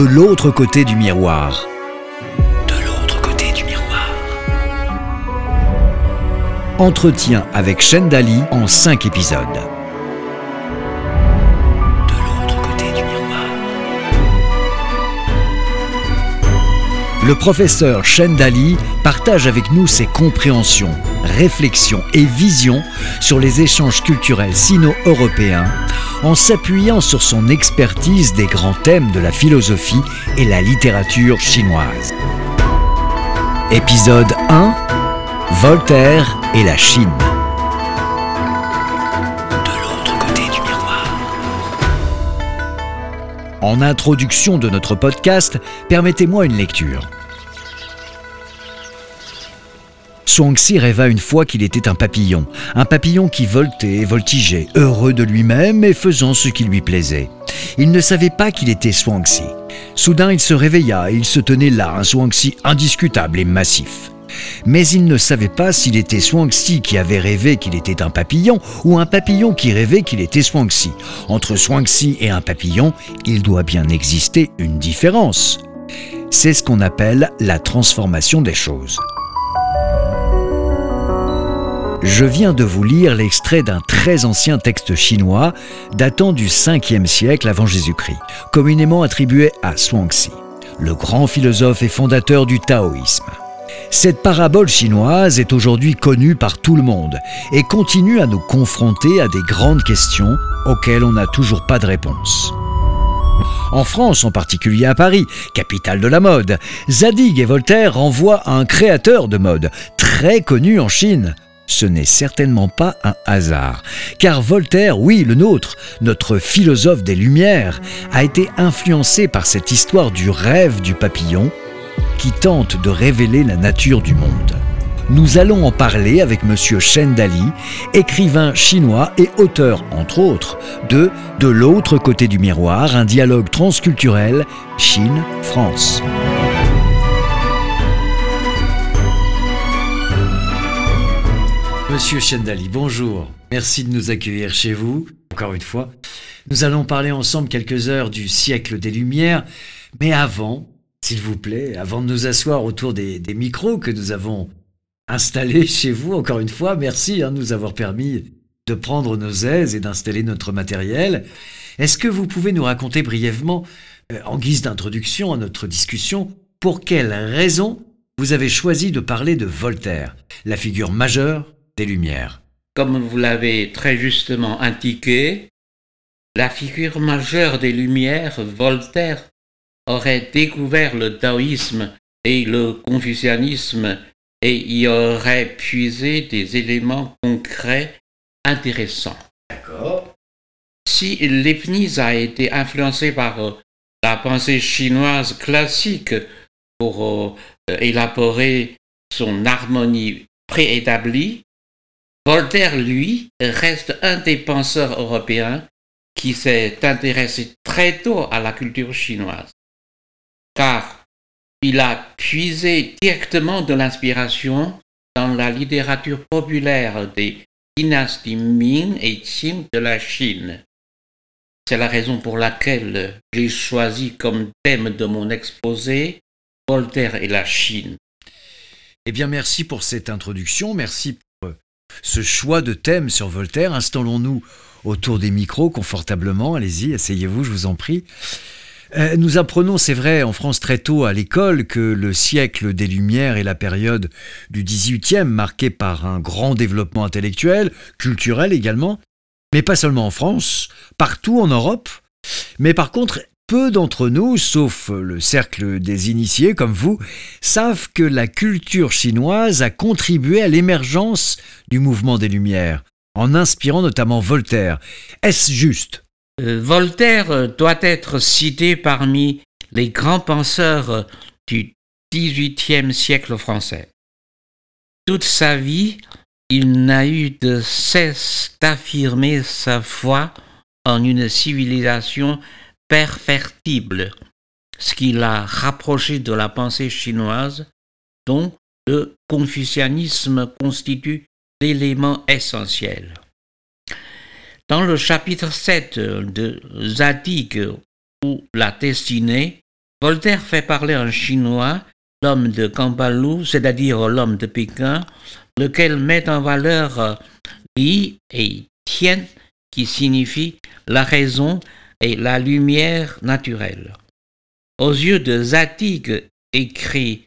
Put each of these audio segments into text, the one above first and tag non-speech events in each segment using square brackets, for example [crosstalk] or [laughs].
De l'autre côté du miroir. De l'autre côté du miroir. Entretien avec Dali en 5 épisodes. De l'autre côté du miroir. Le professeur Dali partage avec nous ses compréhensions, réflexions et visions sur les échanges culturels sino-européens en s'appuyant sur son expertise des grands thèmes de la philosophie et la littérature chinoise. Épisode 1 Voltaire et la Chine. De l'autre côté du miroir. En introduction de notre podcast, permettez-moi une lecture. Xuanxi rêva une fois qu'il était un papillon, un papillon qui voltait et voltigeait, heureux de lui-même et faisant ce qui lui plaisait. Il ne savait pas qu'il était Xuanxi. Soudain, il se réveilla et il se tenait là, un Xuanxi indiscutable et massif. Mais il ne savait pas s'il était Xuanxi qui avait rêvé qu'il était un papillon ou un papillon qui rêvait qu'il était Xuanxi. Entre Xuanxi et un papillon, il doit bien exister une différence. C'est ce qu'on appelle la transformation des choses. Je viens de vous lire l'extrait d'un très ancien texte chinois datant du 5e siècle avant Jésus-Christ, communément attribué à Xuanxi, le grand philosophe et fondateur du taoïsme. Cette parabole chinoise est aujourd'hui connue par tout le monde et continue à nous confronter à des grandes questions auxquelles on n'a toujours pas de réponse. En France, en particulier à Paris, capitale de la mode, Zadig et Voltaire renvoient à un créateur de mode très connu en Chine, ce n'est certainement pas un hasard. Car Voltaire, oui, le nôtre, notre philosophe des Lumières, a été influencé par cette histoire du rêve du papillon qui tente de révéler la nature du monde. Nous allons en parler avec M. Shen Dali, écrivain chinois et auteur, entre autres, de De l'autre côté du miroir, un dialogue transculturel Chine-France. Monsieur Chendali, bonjour. Merci de nous accueillir chez vous, encore une fois. Nous allons parler ensemble quelques heures du siècle des Lumières, mais avant, s'il vous plaît, avant de nous asseoir autour des, micros que nous avons installés [laughs] chez vous, encore une fois, merci hein, de nous avoir permis de prendre nos aises et d'installer notre matériel. Est-ce que vous pouvez nous raconter brièvement, euh, en guise d'introduction à notre discussion, pour quelles raisons vous avez choisi de parler de Voltaire, la figure majeure Lumières. Comme vous l'avez très justement indiqué, la figure majeure des Lumières, Voltaire, aurait découvert le taoïsme et le confucianisme et y aurait puisé des éléments concrets intéressants. D'accord. Si Leibniz a été influencé par euh, la pensée chinoise classique pour euh, élaborer son harmonie préétablie, Voltaire, lui, reste un des penseurs européens qui s'est intéressé très tôt à la culture chinoise, car il a puisé directement de l'inspiration dans la littérature populaire des dynasties Ming et Qing de la Chine. C'est la raison pour laquelle j'ai choisi comme thème de mon exposé Voltaire et la Chine. Eh bien, merci pour cette introduction, merci ce choix de thème sur Voltaire. Installons-nous autour des micros confortablement. Allez-y, asseyez-vous, je vous en prie. Euh, nous apprenons, c'est vrai, en France très tôt à l'école que le siècle des Lumières est la période du XVIIIe marquée par un grand développement intellectuel, culturel également, mais pas seulement en France, partout en Europe. Mais par contre, peu d'entre nous, sauf le cercle des initiés comme vous, savent que la culture chinoise a contribué à l'émergence du mouvement des Lumières, en inspirant notamment Voltaire. Est-ce juste? Euh, Voltaire doit être cité parmi les grands penseurs du XVIIIe siècle français. Toute sa vie, il n'a eu de cesse d'affirmer sa foi en une civilisation perfectible, ce qui l'a rapproché de la pensée chinoise, dont le confucianisme constitue l'élément essentiel. Dans le chapitre 7 de Zadig ou la destinée, Voltaire fait parler en chinois l'homme de Kampalou, c'est-à-dire l'homme de Pékin, lequel met en valeur Li et Tien, qui signifie la raison et la lumière naturelle. Aux yeux de Zadig, écrit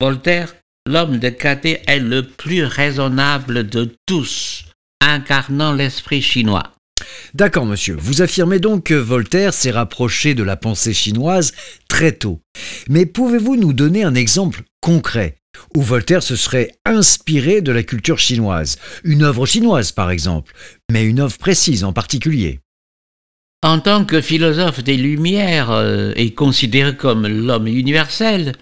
Voltaire, l'homme de Caté est le plus raisonnable de tous, incarnant l'esprit chinois. D'accord, monsieur. Vous affirmez donc que Voltaire s'est rapproché de la pensée chinoise très tôt. Mais pouvez-vous nous donner un exemple concret où Voltaire se serait inspiré de la culture chinoise? Une œuvre chinoise, par exemple, mais une œuvre précise en particulier. En tant que philosophe des Lumières euh, et considéré comme l'homme universel,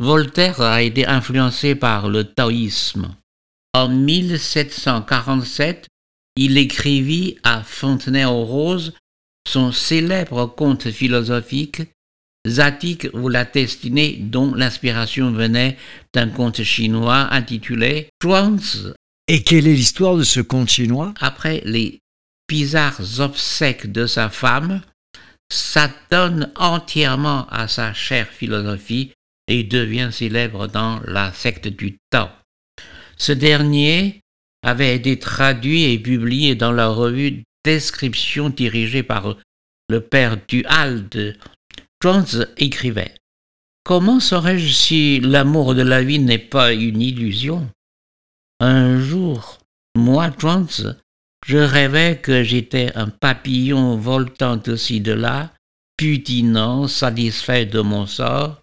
Voltaire a été influencé par le taoïsme. En 1747, il écrivit à Fontenay-aux-Roses son célèbre conte philosophique Zatik ou la destinée dont l'inspiration venait d'un conte chinois intitulé Zhuangzi. Et quelle est l'histoire de ce conte chinois? Après les bizarres obsèques de sa femme, s'adonne entièrement à sa chère philosophie et devient célèbre dans la secte du Tao. Ce dernier avait été traduit et publié dans la revue Description dirigée par le père Duhalde. Jones écrivait Comment saurais-je si l'amour de la vie n'est pas une illusion? Un jour, moi, Jones, je rêvais que j'étais un papillon voltant ci de là, putinant, satisfait de mon sort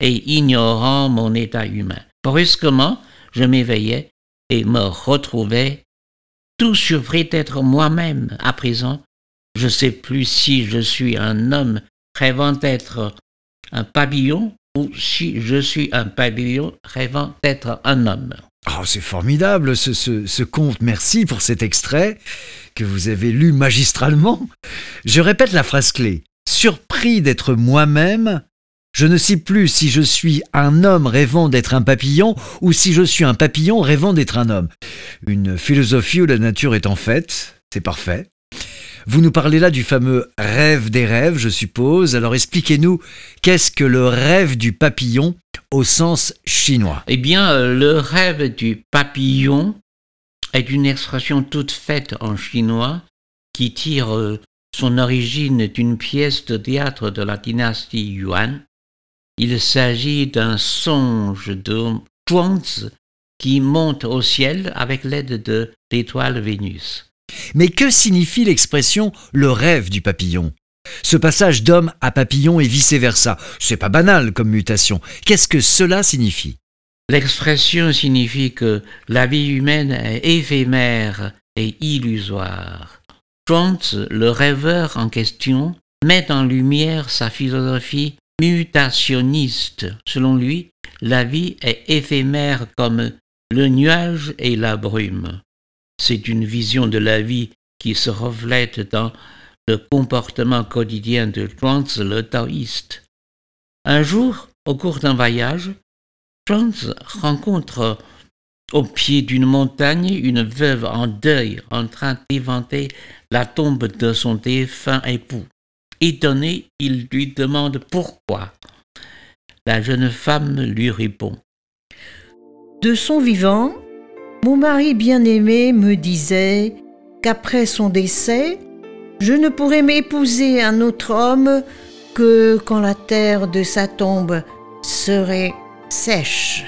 et ignorant mon état humain. Brusquement, je m'éveillais et me retrouvais tout surpris d'être moi-même. À présent, je ne sais plus si je suis un homme rêvant d'être un papillon ou si je suis un papillon rêvant d'être un homme. Oh, c'est formidable ce, conte. Merci pour cet extrait que vous avez lu magistralement. Je répète la phrase clé. Surpris d'être moi-même, je ne sais plus si je suis un homme rêvant d'être un papillon ou si je suis un papillon rêvant d'être un homme. Une philosophie où la nature est en fait, c'est parfait. Vous nous parlez là du fameux rêve des rêves, je suppose. Alors expliquez-nous, qu'est-ce que le rêve du papillon au sens chinois? Eh bien, euh, le rêve du papillon est une expression toute faite en chinois qui tire euh, son origine d'une pièce de théâtre de la dynastie Yuan il s'agit d'un songe de Zhuangzi qui monte au ciel avec l'aide de l'étoile Vénus. Mais que signifie l'expression le rêve du papillon Ce passage d'homme à papillon et vice-versa, c'est pas banal comme mutation. Qu'est-ce que cela signifie? L'expression signifie que la vie humaine est éphémère et illusoire. Zhuangzi, le rêveur en question, met en lumière sa philosophie mutationniste. Selon lui, la vie est éphémère comme le nuage et la brume. C'est une vision de la vie qui se reflète dans le comportement quotidien de Zhuangzi le taoïste. Un jour, au cours d'un voyage, Zhuangzi rencontre au pied d'une montagne une veuve en deuil en train d'éventer la tombe de son défunt époux. Étonné, il lui demande pourquoi. La jeune femme lui répond. De son vivant, mon mari bien-aimé me disait qu'après son décès, je ne pourrais m'épouser un autre homme que quand la terre de sa tombe serait sèche.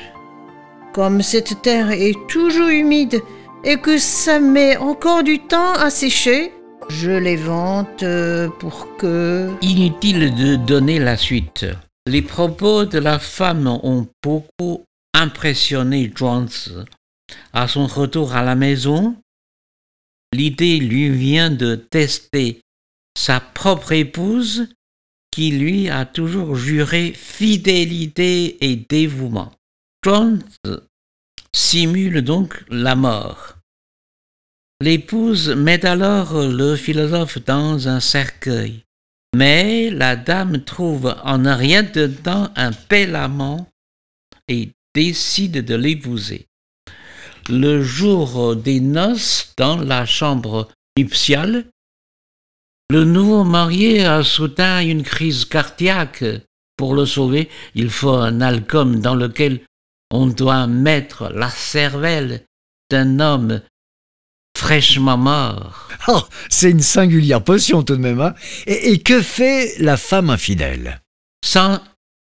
Comme cette terre est toujours humide et que ça met encore du temps à sécher, je les vante euh, pour que... Inutile de donner la suite. Les propos de la femme ont beaucoup impressionné Jones. À son retour à la maison, l'idée lui vient de tester sa propre épouse qui lui a toujours juré fidélité et dévouement. Jones simule donc la mort. L'épouse met alors le philosophe dans un cercueil. Mais la dame trouve en rien dedans un bel amant et décide de l'épouser. Le jour des noces, dans la chambre nuptiale, le nouveau marié a soudain une crise cardiaque Pour le sauver, il faut un alcôme dans lequel on doit mettre la cervelle d'un homme fraîchement mort. Oh, c'est une singulière potion tout de même. Hein et, et que fait la femme infidèle? Sans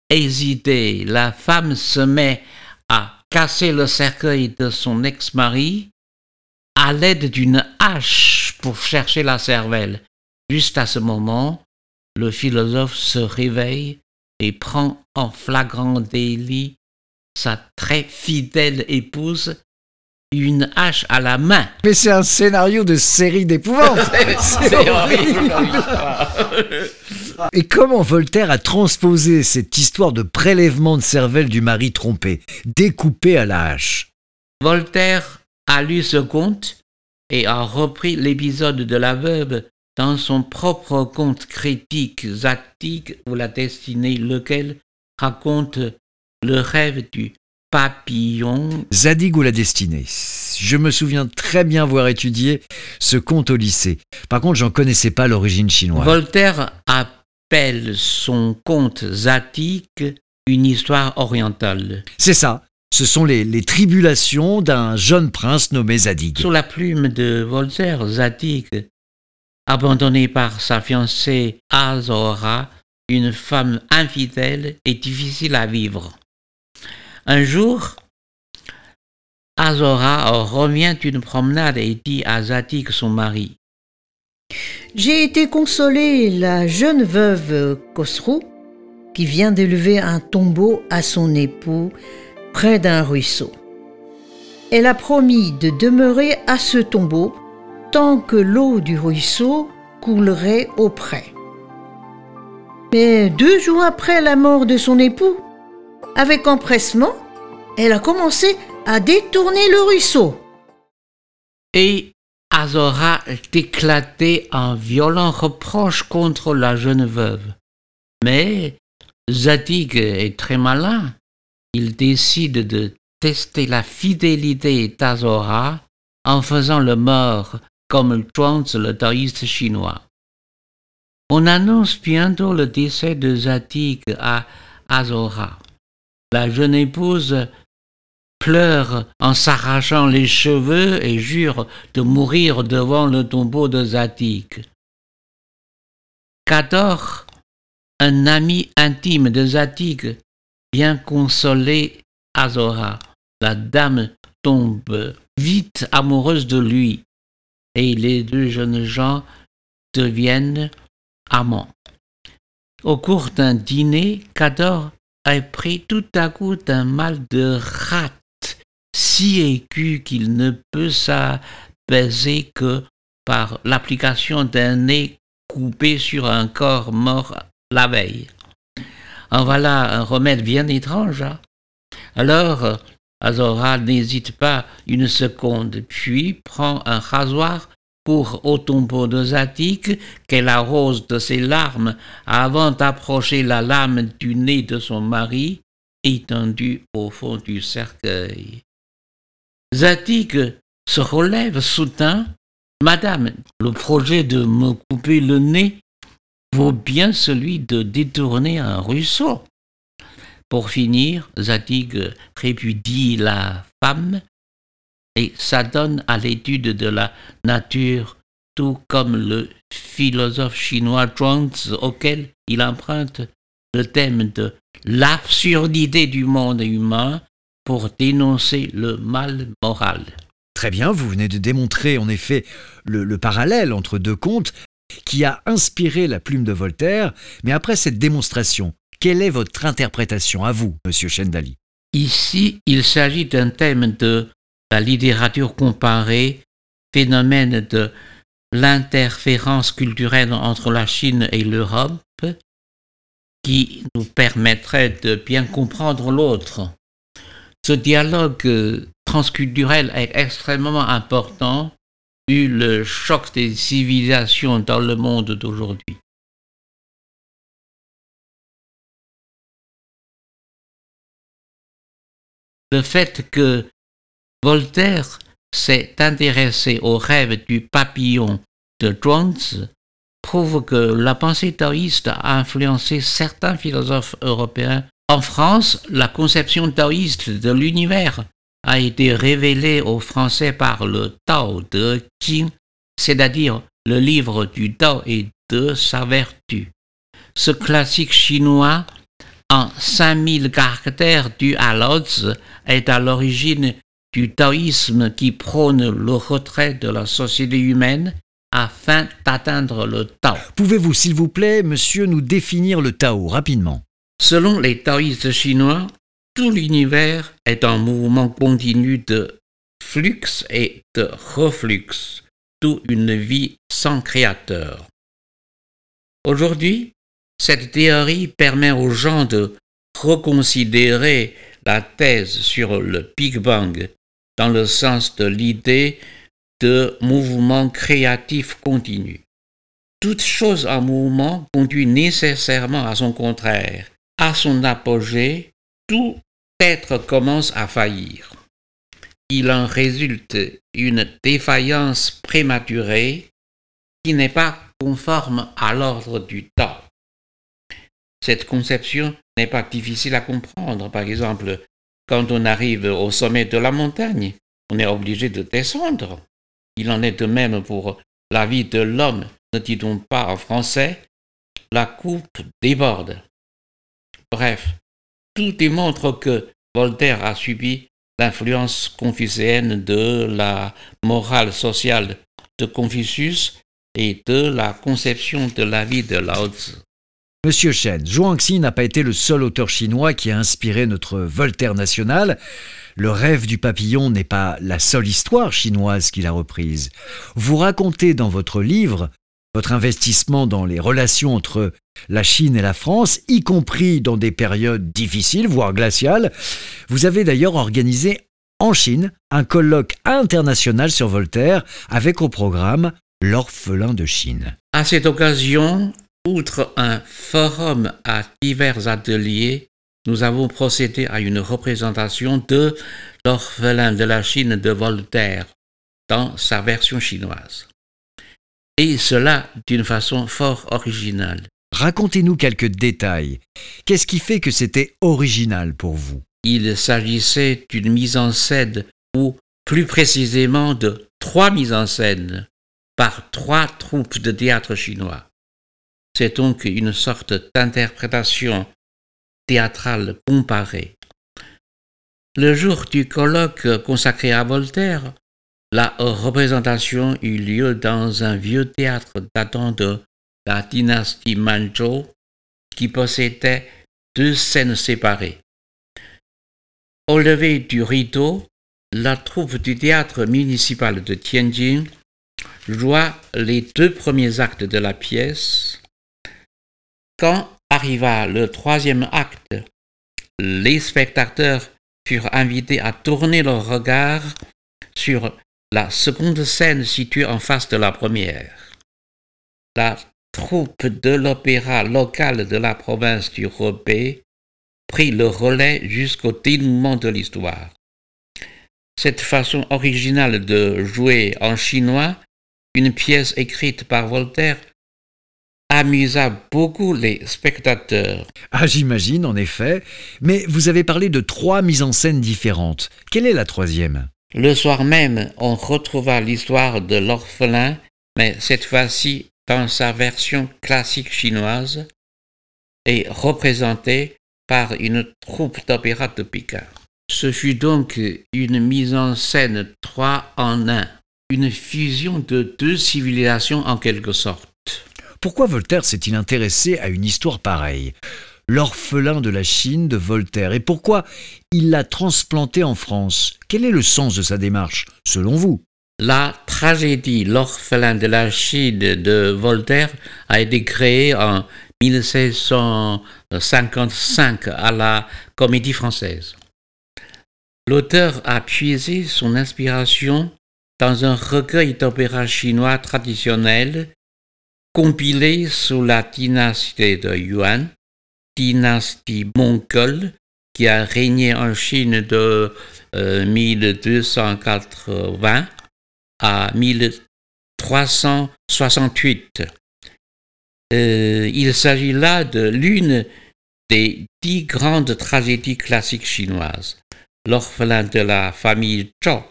hésiter, la femme se met à casser le cercueil de son ex-mari à l'aide d'une hache pour chercher la cervelle. Juste à ce moment, le philosophe se réveille et prend en flagrant délit sa très fidèle épouse une hache à la main. Mais c'est un scénario de série d'épouvante. [laughs] c'est horrible. [laughs] Et comment Voltaire a transposé cette histoire de prélèvement de cervelle du mari trompé, découpé à la hache? Voltaire a lu ce conte et a repris l'épisode de la veuve dans son propre conte critique Zatig ou la destinée, lequel raconte le rêve du papillon. Zadig ou la destinée? Je me souviens très bien voir étudié ce conte au lycée. Par contre, j'en connaissais pas l'origine chinoise. Voltaire appelle son conte Zadig une histoire orientale. C'est ça. Ce sont les, les tribulations d'un jeune prince nommé Zadig. Sous la plume de Voltaire, Zadig abandonné par sa fiancée Azora, une femme infidèle et difficile à vivre. Un jour, Azora revient d'une promenade et dit à Zadig, son mari, J'ai été consoler la jeune veuve Khosrou qui vient d'élever un tombeau à son époux près d'un ruisseau. Elle a promis de demeurer à ce tombeau tant que l'eau du ruisseau coulerait auprès. Mais deux jours après la mort de son époux, avec empressement, elle a commencé à détourner le ruisseau. Et Azora éclaté en violent reproche contre la jeune veuve. Mais Zadig est très malin. Il décide de tester la fidélité d'Azora en faisant le mort comme Zhuangzi, le taoïste chinois. On annonce bientôt le décès de Zadig à Azora. La jeune épouse pleure en s'arrachant les cheveux et jure de mourir devant le tombeau de Zadig. Cador, un ami intime de Zadig, vient consoler Azora. La dame tombe vite amoureuse de lui et les deux jeunes gens deviennent amants. Au cours d'un dîner, Cador a pris tout à coup un mal de rate si aigu qu'il ne peut s'apaiser que par l'application d'un nez coupé sur un corps mort la veille. En voilà un remède bien étrange. Hein. Alors, Azora n'hésite pas une seconde, puis prend un rasoir pour au tombeau de Zadig qu'elle arrose de ses larmes avant d'approcher la lame du nez de son mari étendu au fond du cercueil. Zadig se relève soudain. Madame, le projet de me couper le nez vaut bien celui de détourner un ruisseau. Pour finir, Zadig répudie la femme et s'adonne à l'étude de la nature, tout comme le philosophe chinois Zhuangzi auquel il emprunte le thème de l'absurdité du monde humain pour dénoncer le mal moral. Très bien, vous venez de démontrer en effet le, le parallèle entre deux contes qui a inspiré la plume de Voltaire, mais après cette démonstration, quelle est votre interprétation à vous, monsieur Chendali Ici, il s'agit d'un thème de la littérature comparée, phénomène de l'interférence culturelle entre la Chine et l'Europe, qui nous permettrait de bien comprendre l'autre. Ce dialogue transculturel est extrêmement important vu le choc des civilisations dans le monde d'aujourd'hui. Le fait que Voltaire s'est intéressé au rêve du papillon de Zhuangzi trouve que la pensée taoïste a influencé certains philosophes européens. En France, la conception taoïste de l'univers a été révélée aux Français par le Tao de Jing, c'est-à-dire le livre du Tao et de sa vertu. Ce classique chinois en 5000 caractères du à est à l'origine du taoïsme qui prône le retrait de la société humaine afin d'atteindre le Tao. Pouvez-vous, s'il vous plaît, monsieur, nous définir le Tao rapidement? Selon les taoïstes chinois, tout l'univers est en mouvement continu de flux et de reflux, tout une vie sans créateur. Aujourd'hui, cette théorie permet aux gens de reconsidérer la thèse sur le Big Bang dans le sens de l'idée de mouvement créatif continu. Toute chose en mouvement conduit nécessairement à son contraire. À son apogée, tout être commence à faillir. Il en résulte une défaillance prématurée qui n'est pas conforme à l'ordre du temps. Cette conception n'est pas difficile à comprendre. Par exemple, quand on arrive au sommet de la montagne, on est obligé de descendre. Il en est de même pour la vie de l'homme. Ne dit-on pas en français? La coupe déborde. Bref, tout démontre que Voltaire a subi l'influence confucéenne de la morale sociale de Confucius et de la conception de la vie de Lao Tzu. Monsieur Chen, Zhuangxi n'a pas été le seul auteur chinois qui a inspiré notre Voltaire national. Le rêve du papillon n'est pas la seule histoire chinoise qu'il a reprise. Vous racontez dans votre livre votre investissement dans les relations entre la Chine et la France, y compris dans des périodes difficiles, voire glaciales. Vous avez d'ailleurs organisé en Chine un colloque international sur Voltaire avec au programme L'orphelin de Chine. À cette occasion, Outre un forum à divers ateliers, nous avons procédé à une représentation de l'orphelin de la Chine de Voltaire dans sa version chinoise. Et cela d'une façon fort originale. Racontez-nous quelques détails. Qu'est-ce qui fait que c'était original pour vous? Il s'agissait d'une mise en scène, ou plus précisément de trois mises en scène, par trois troupes de théâtre chinois. C'est donc une sorte d'interprétation théâtrale comparée. Le jour du colloque consacré à Voltaire, la représentation eut lieu dans un vieux théâtre datant de la dynastie Manzhou qui possédait deux scènes séparées. Au lever du rideau, la troupe du théâtre municipal de Tianjin joua les deux premiers actes de la pièce quand arriva le troisième acte, les spectateurs furent invités à tourner leur regard sur la seconde scène située en face de la première. La troupe de l'opéra local de la province du Rebé prit le relais jusqu'au dénouement de l'histoire. Cette façon originale de jouer en chinois une pièce écrite par Voltaire amusa beaucoup les spectateurs. Ah, j'imagine, en effet. Mais vous avez parlé de trois mises en scène différentes. Quelle est la troisième? Le soir même, on retrouva l'histoire de l'orphelin, mais cette fois-ci dans sa version classique chinoise et représentée par une troupe d'opéra de Pékin. Ce fut donc une mise en scène trois en un, une fusion de deux civilisations en quelque sorte. Pourquoi Voltaire s'est-il intéressé à une histoire pareille? L'orphelin de la Chine de Voltaire. Et pourquoi il l'a transplanté en France? Quel est le sens de sa démarche, selon vous? La tragédie L'orphelin de la Chine de Voltaire a été créée en 1655 à la Comédie française. L'auteur a puisé son inspiration dans un recueil d'opéras chinois traditionnels compilé sous la dynastie de Yuan, dynastie mongole, qui a régné en Chine de 1280 euh, à 1368. Euh, il s'agit là de l'une des dix grandes tragédies classiques chinoises. L'orphelin de la famille Zhou,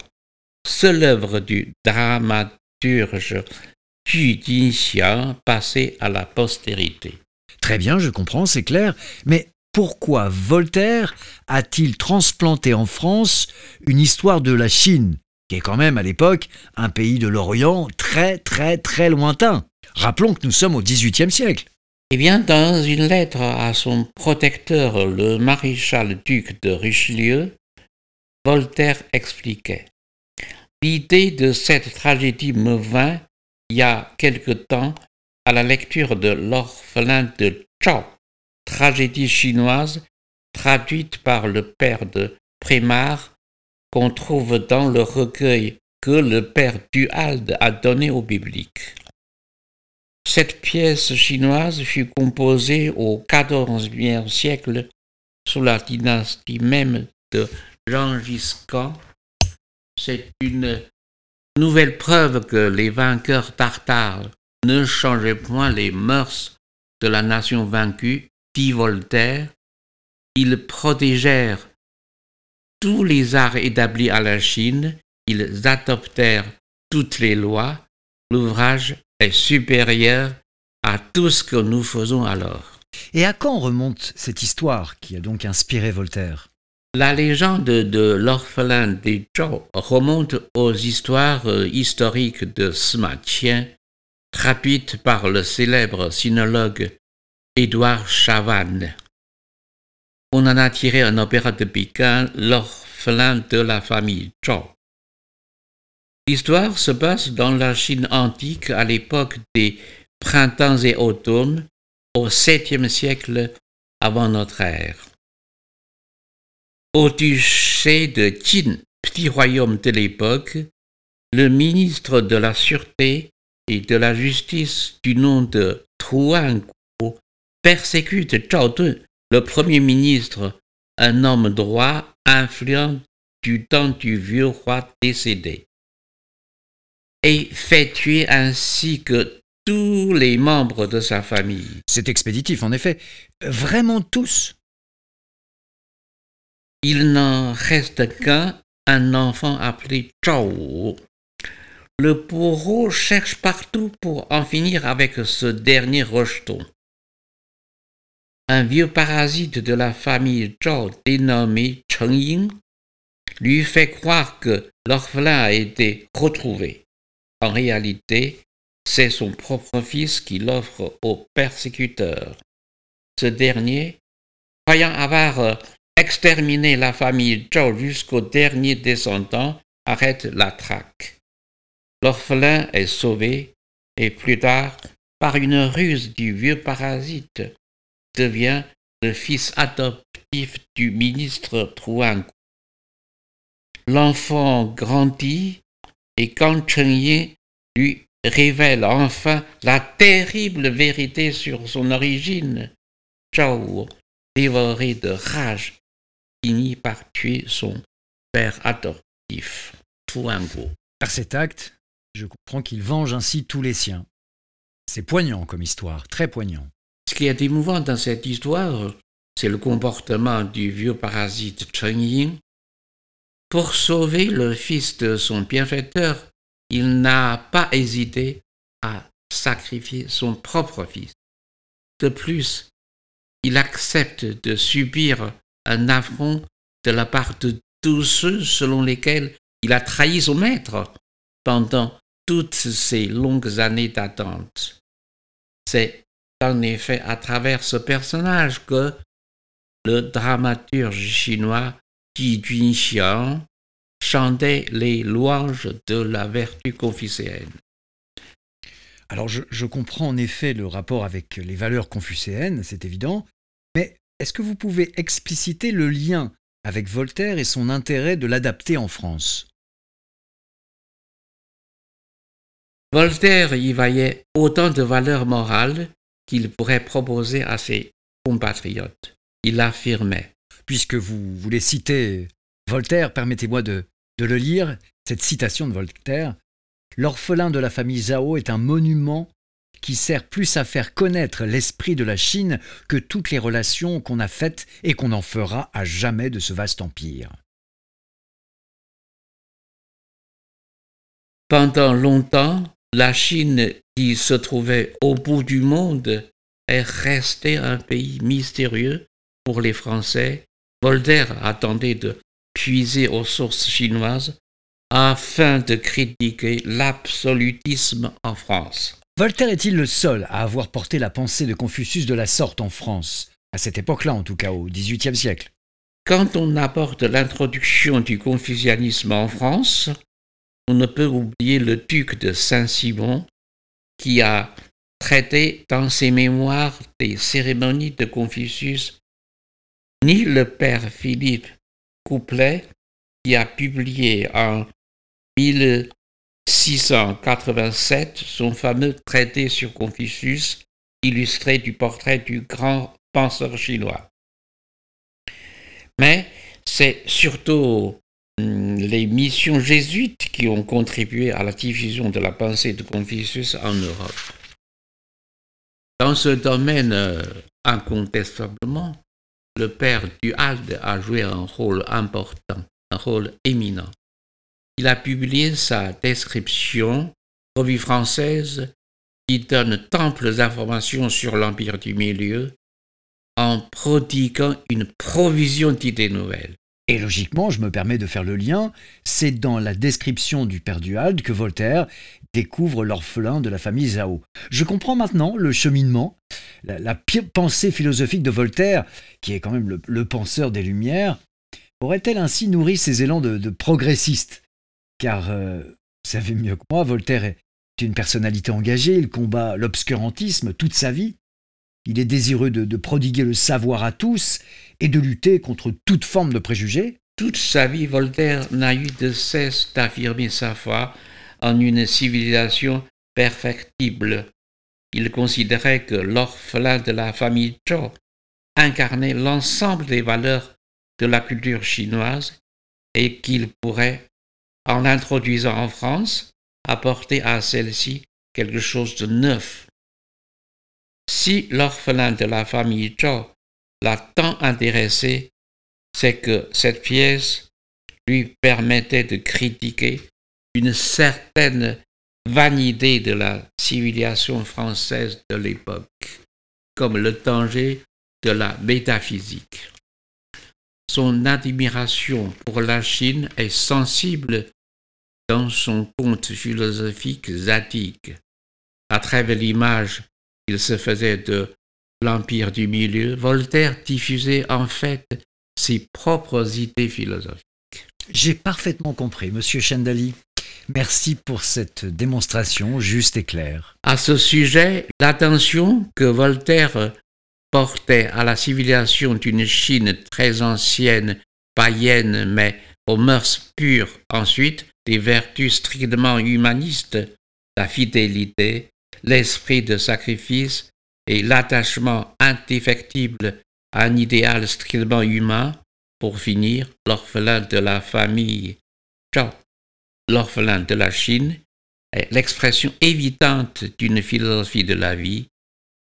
seule œuvre du dramaturge Ju Jinxiang passé à la postérité. Très bien, je comprends, c'est clair, mais pourquoi Voltaire a-t-il transplanté en France une histoire de la Chine, qui est quand même à l'époque un pays de l'Orient très très très lointain? Rappelons que nous sommes au XVIIIe siècle. Eh bien, dans une lettre à son protecteur, le maréchal duc de Richelieu, Voltaire expliquait L'idée de cette tragédie me vint, il y a quelque temps, à la lecture de L'orphelin de Chao, tragédie chinoise traduite par le père de Prémar, qu'on trouve dans le recueil que le père Duhalde a donné au public. Cette pièce chinoise fut composée au XIVe siècle sous la dynastie même de Gengis Khan. C'est une nouvelle preuve que les vainqueurs tartares ne changeaient point les mœurs de la nation vaincue, dit Voltaire. Ils protégèrent tous les arts établis à la Chine, ils adoptèrent toutes les lois. L'ouvrage est supérieur à tout ce que nous faisons alors. Et à quand remonte cette histoire qui a donc inspiré Voltaire? La légende de l'orphelin des Zhou remonte aux histoires euh, historiques de Qian, traduites par le célèbre sinologue Édouard Chavannes. On en a tiré un opéra de Pékin, L'orphelin de la famille Zhou. L'histoire se passe dans la Chine antique à l'époque des printemps et automnes, au 7e siècle avant notre ère. Au duché de Qin, petit royaume de l'époque, le ministre de la Sûreté et de la Justice du nom de Guo persécute Zhao Dun, le premier ministre, un homme droit, influent du temps du vieux roi décédé et fait tuer ainsi que tous les membres de sa famille. C'est expéditif, en effet. Vraiment tous? Il n'en reste qu'un, un enfant appelé Zhao. Le bourreau cherche partout pour en finir avec ce dernier rejeton. Un vieux parasite de la famille Zhao dénommé Cheng Ying lui fait croire que l'orphelin a été retrouvé. En réalité, c'est son propre fils qui l'offre au persécuteur. Ce dernier, croyant avoir exterminé la famille Zhou jusqu'au dernier descendant, arrête la traque. L'orphelin est sauvé et plus tard, par une ruse du vieux parasite, devient le fils adoptif du ministre Truan. L'enfant grandit et quand Chen lui révèle enfin la terrible vérité sur son origine, Zhao, dévoré de rage, finit par tuer son père adoptif, Tuango. Par cet acte, je comprends qu'il venge ainsi tous les siens. C'est poignant comme histoire, très poignant. Ce qui est émouvant dans cette histoire, c'est le comportement du vieux parasite Chen Ying, pour sauver le fils de son bienfaiteur, il n'a pas hésité à sacrifier son propre fils. De plus, il accepte de subir un affront de la part de tous ceux selon lesquels il a trahi son maître pendant toutes ces longues années d'attente. C'est en effet à travers ce personnage que le dramaturge chinois Ji Junxiang chantait les louanges de la vertu confucéenne. Alors je, je, comprends en effet le rapport avec les valeurs confucéennes, c'est évident, mais est-ce que vous pouvez expliciter le lien avec Voltaire et son intérêt de l'adapter en France? Voltaire y voyait autant de valeurs morales qu'il pourrait proposer à ses compatriotes. Il affirmait puisque vous voulez citer Voltaire, permettez-moi de, de le lire, cette citation de Voltaire. L'orphelin de la famille Zhao est un monument qui sert plus à faire connaître l'esprit de la Chine que toutes les relations qu'on a faites et qu'on en fera à jamais de ce vaste empire. Pendant longtemps, la Chine, qui se trouvait au bout du monde, est restée un pays mystérieux pour les Français. Voltaire attendait de puiser aux sources chinoises afin de critiquer l'absolutisme en France. Voltaire est-il le seul à avoir porté la pensée de Confucius de la sorte en France, à cette époque-là en tout cas, au XVIIIe siècle Quand on apporte l'introduction du confucianisme en France, on ne peut oublier le duc de Saint-Simon qui a traité dans ses mémoires des cérémonies de Confucius, ni le père Philippe Couplet qui a publié en 1687 son fameux traité sur Confucius illustré du portrait du grand penseur chinois. Mais c'est surtout les missions jésuites qui ont contribué à la diffusion de la pensée de Confucius en Europe. Dans ce domaine, euh, incontestablement, le père du Halde a joué un rôle important, un rôle éminent. Il a publié sa description, revue française, qui donne d'amples informations sur l'Empire du Milieu, en prodiguant une provision d'idées nouvelles. Et logiquement, je me permets de faire le lien, c'est dans la description du père Duhalde que Voltaire découvre l'orphelin de la famille Zhao. Je comprends maintenant le cheminement, la, pensée philosophique de Voltaire, qui est quand même le, penseur des Lumières, aurait-elle ainsi nourri ses élans de, progressiste Car, euh, vous savez mieux que moi, Voltaire est une personnalité engagée, il combat l'obscurantisme toute sa vie, il est désireux de, prodiguer le savoir à tous et de lutter contre toute forme de préjugés. Toute sa vie, Voltaire n'a eu de cesse d'affirmer sa foi en une civilisation perfectible. Il considérait que l'orphelin de la famille Zhou incarnait l'ensemble des valeurs de la culture chinoise et qu'il pourrait, en l'introduisant en France, apporter à celle-ci quelque chose de neuf. Si l'orphelin de la famille Zhou l'a tant intéressé, c'est que cette pièce lui permettait de critiquer une certaine vanité de la civilisation française de l'époque, comme le danger de la métaphysique. Son admiration pour la Chine est sensible dans son conte philosophique zatique, à travers l'image il se faisait de l'Empire du Milieu, Voltaire diffusait en fait ses propres idées philosophiques. J'ai parfaitement compris, monsieur Chendali. Merci pour cette démonstration juste et claire. À ce sujet, l'attention que Voltaire portait à la civilisation d'une Chine très ancienne, païenne, mais aux mœurs pures, ensuite, des vertus strictement humanistes, la fidélité, l'esprit de sacrifice et l'attachement indéfectible à un idéal strictement humain, pour finir, l'orphelin de la famille l'orphelin de la Chine, est l'expression évidente d'une philosophie de la vie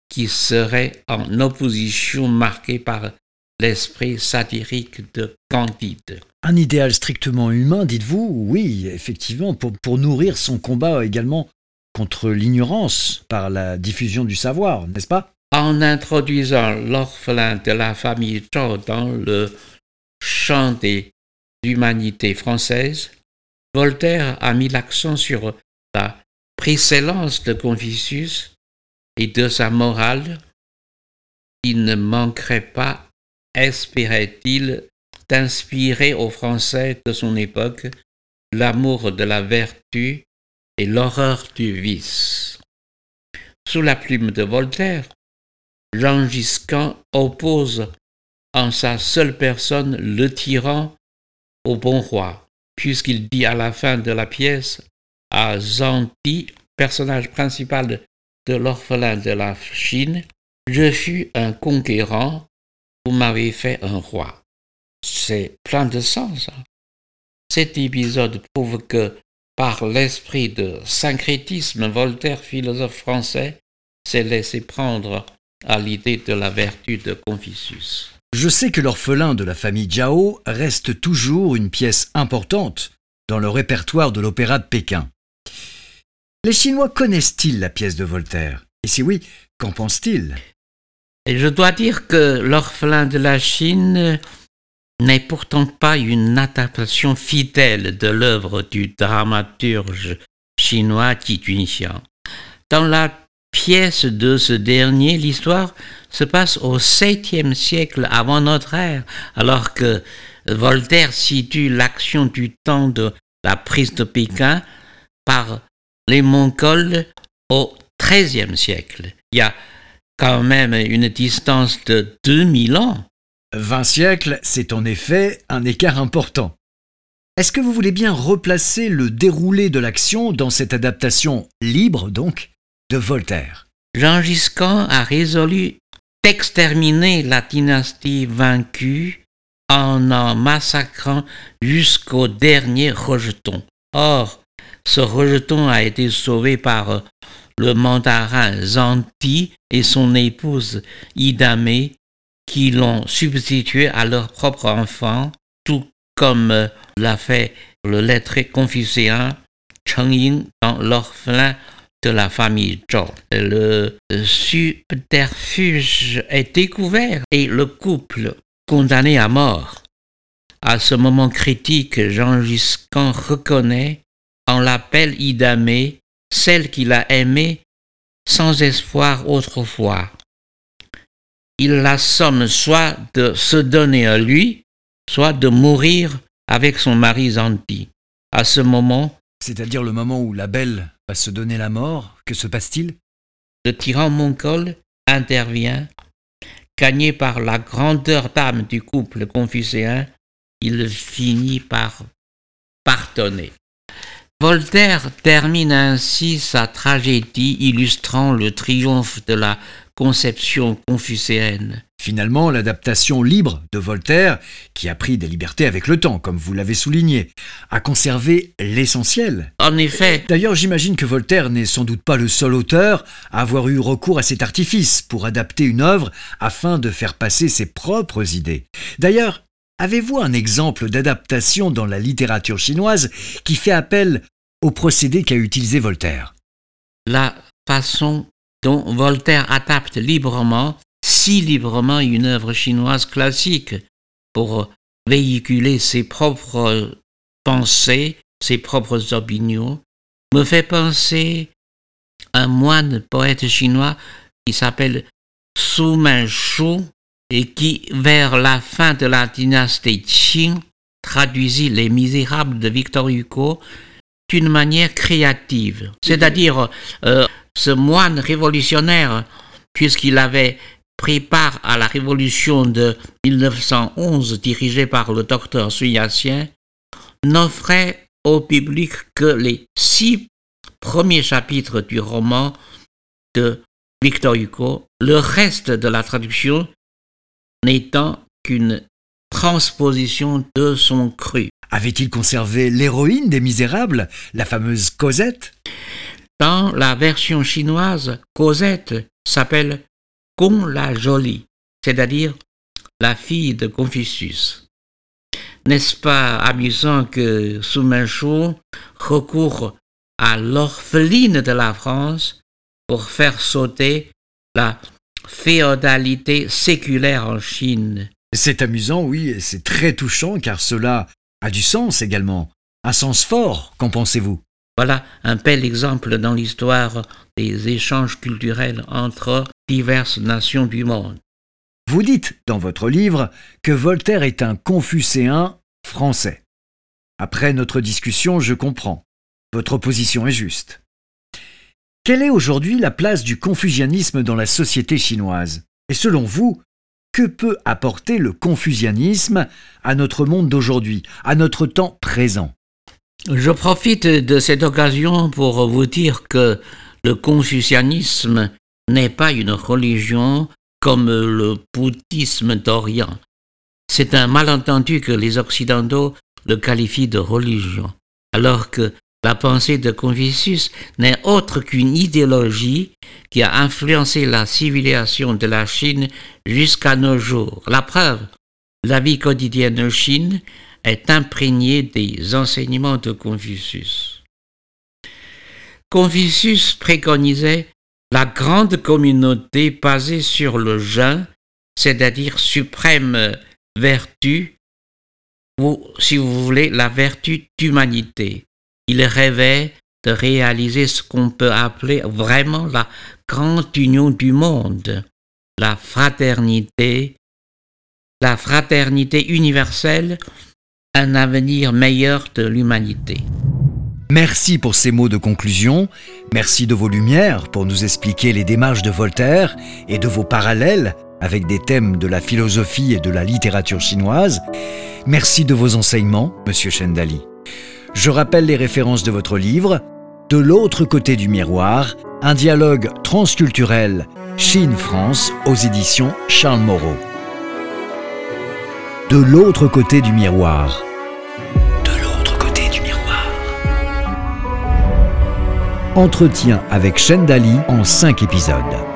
qui serait en opposition marquée par l'esprit satirique de Candide. Un idéal strictement humain, dites-vous Oui, effectivement, pour nourrir son combat également contre l'ignorance par la diffusion du savoir, n'est-ce pas? En introduisant l'orphelin de la famille Zhou dans le champ des humanités françaises, Voltaire a mis l'accent sur la précédence de Confucius et de sa morale. Il ne manquerait pas, espérait-il, d'inspirer aux Français de son époque l'amour de la vertu l'horreur du vice. Sous la plume de Voltaire, Jean Giscan oppose en sa seule personne le tyran au bon roi, puisqu'il dit à la fin de la pièce à Zanti, personnage principal de l'orphelin de la Chine, Je fus un conquérant, vous m'avez fait un roi. C'est plein de sens. Hein. Cet épisode prouve que par l'esprit de syncrétisme, Voltaire, philosophe français, s'est laissé prendre à l'idée de la vertu de Confucius. Je sais que l'orphelin de la famille Jiao reste toujours une pièce importante dans le répertoire de l'opéra de Pékin. Les Chinois connaissent-ils la pièce de Voltaire? Et si oui, qu'en pensent-ils? Et je dois dire que l'orphelin de la Chine n'est pourtant pas une adaptation fidèle de l'œuvre du dramaturge chinois Junxiang. Dans la pièce de ce dernier, l'histoire se passe au 7e siècle avant notre ère, alors que Voltaire situe l'action du temps de la prise de Pékin par les Mongols au 13e siècle. Il y a quand même une distance de 2000 ans. 20 siècles, c'est en effet un écart important. Est-ce que vous voulez bien replacer le déroulé de l'action dans cette adaptation libre, donc, de Voltaire? Jean Giscard a résolu d'exterminer la dynastie vaincue en en massacrant jusqu'au dernier rejeton. Or, ce rejeton a été sauvé par le mandarin Zanti et son épouse Idame qui l'ont substitué à leur propre enfant, tout comme l'a fait le lettré confucéen Cheng Ying dans l'orphelin de la famille Zhou. Le subterfuge est découvert et le couple condamné à mort. À ce moment critique, Jean Giscan reconnaît en l'appel Idame celle qu'il a aimée sans espoir autrefois il la somme soit de se donner à lui, soit de mourir avec son mari Zanti. À ce moment, c'est-à-dire le moment où la belle va se donner la mort, que se passe-t-il? Le tyran mongol intervient. Gagné par la grandeur d'âme du couple confucéen, il finit par pardonner. Voltaire termine ainsi sa tragédie illustrant le triomphe de la conception confucéenne. Finalement, l'adaptation libre de Voltaire, qui a pris des libertés avec le temps, comme vous l'avez souligné, a conservé l'essentiel. En effet. D'ailleurs, j'imagine que Voltaire n'est sans doute pas le seul auteur à avoir eu recours à cet artifice pour adapter une œuvre afin de faire passer ses propres idées. D'ailleurs, Avez-vous un exemple d'adaptation dans la littérature chinoise qui fait appel au procédé qu'a utilisé Voltaire? La façon dont Voltaire adapte librement, si librement, une œuvre chinoise classique pour véhiculer ses propres pensées, ses propres opinions, me fait penser à un moine poète chinois qui s'appelle Su Shu et qui, vers la fin de la dynastie Qing, traduisit Les Misérables de Victor Hugo d'une manière créative. C'est-à-dire, euh, ce moine révolutionnaire, puisqu'il avait pris part à la révolution de 1911 dirigée par le docteur Suyassien, n'offrait au public que les six premiers chapitres du roman de Victor Hugo. Le reste de la traduction n'étant qu'une transposition de son cru. Avait-il conservé l'héroïne des Misérables, la fameuse Cosette? Dans la version chinoise, Cosette s'appelle Gong la Jolie, c'est-à-dire la fille de Confucius. N'est-ce pas amusant que Su Chou recourt à l'orpheline de la France pour faire sauter la féodalité séculaire en Chine? C'est amusant, oui, et c'est très touchant car cela a du sens également. Un sens fort, qu'en pensez-vous? Voilà un bel exemple dans l'histoire des échanges culturels entre diverses nations du monde. Vous dites dans votre livre que Voltaire est un confucéen français. Après notre discussion, je comprends. Votre position est juste. Quelle est aujourd'hui la place du confucianisme dans la société chinoise? Et selon vous, que peut apporter le confucianisme à notre monde d'aujourd'hui, à notre temps présent? Je profite de cette occasion pour vous dire que le confucianisme n'est pas une religion comme le bouddhisme d'Orient. C'est un malentendu que les Occidentaux le qualifient de religion, alors que la pensée de Confucius n'est autre qu'une idéologie qui a influencé la civilisation de la Chine jusqu'à nos jours. La preuve, la vie quotidienne de Chine est imprégnée des enseignements de Confucius. Confucius préconisait la grande communauté basée sur le jeûne, c'est-à-dire suprême vertu, ou si vous voulez, la vertu d'humanité. Il rêvait de réaliser ce qu'on peut appeler vraiment la grande union du monde, la fraternité, la fraternité universelle, un avenir meilleur de l'humanité. Merci pour ces mots de conclusion, merci de vos lumières pour nous expliquer les démarches de Voltaire et de vos parallèles avec des thèmes de la philosophie et de la littérature chinoise. Merci de vos enseignements, Monsieur Chendali. Je rappelle les références de votre livre, De l'autre côté du miroir, un dialogue transculturel Chine-France aux éditions Charles Moreau. De l'autre côté du miroir. De l'autre côté du miroir. Entretien avec Chendali en cinq épisodes.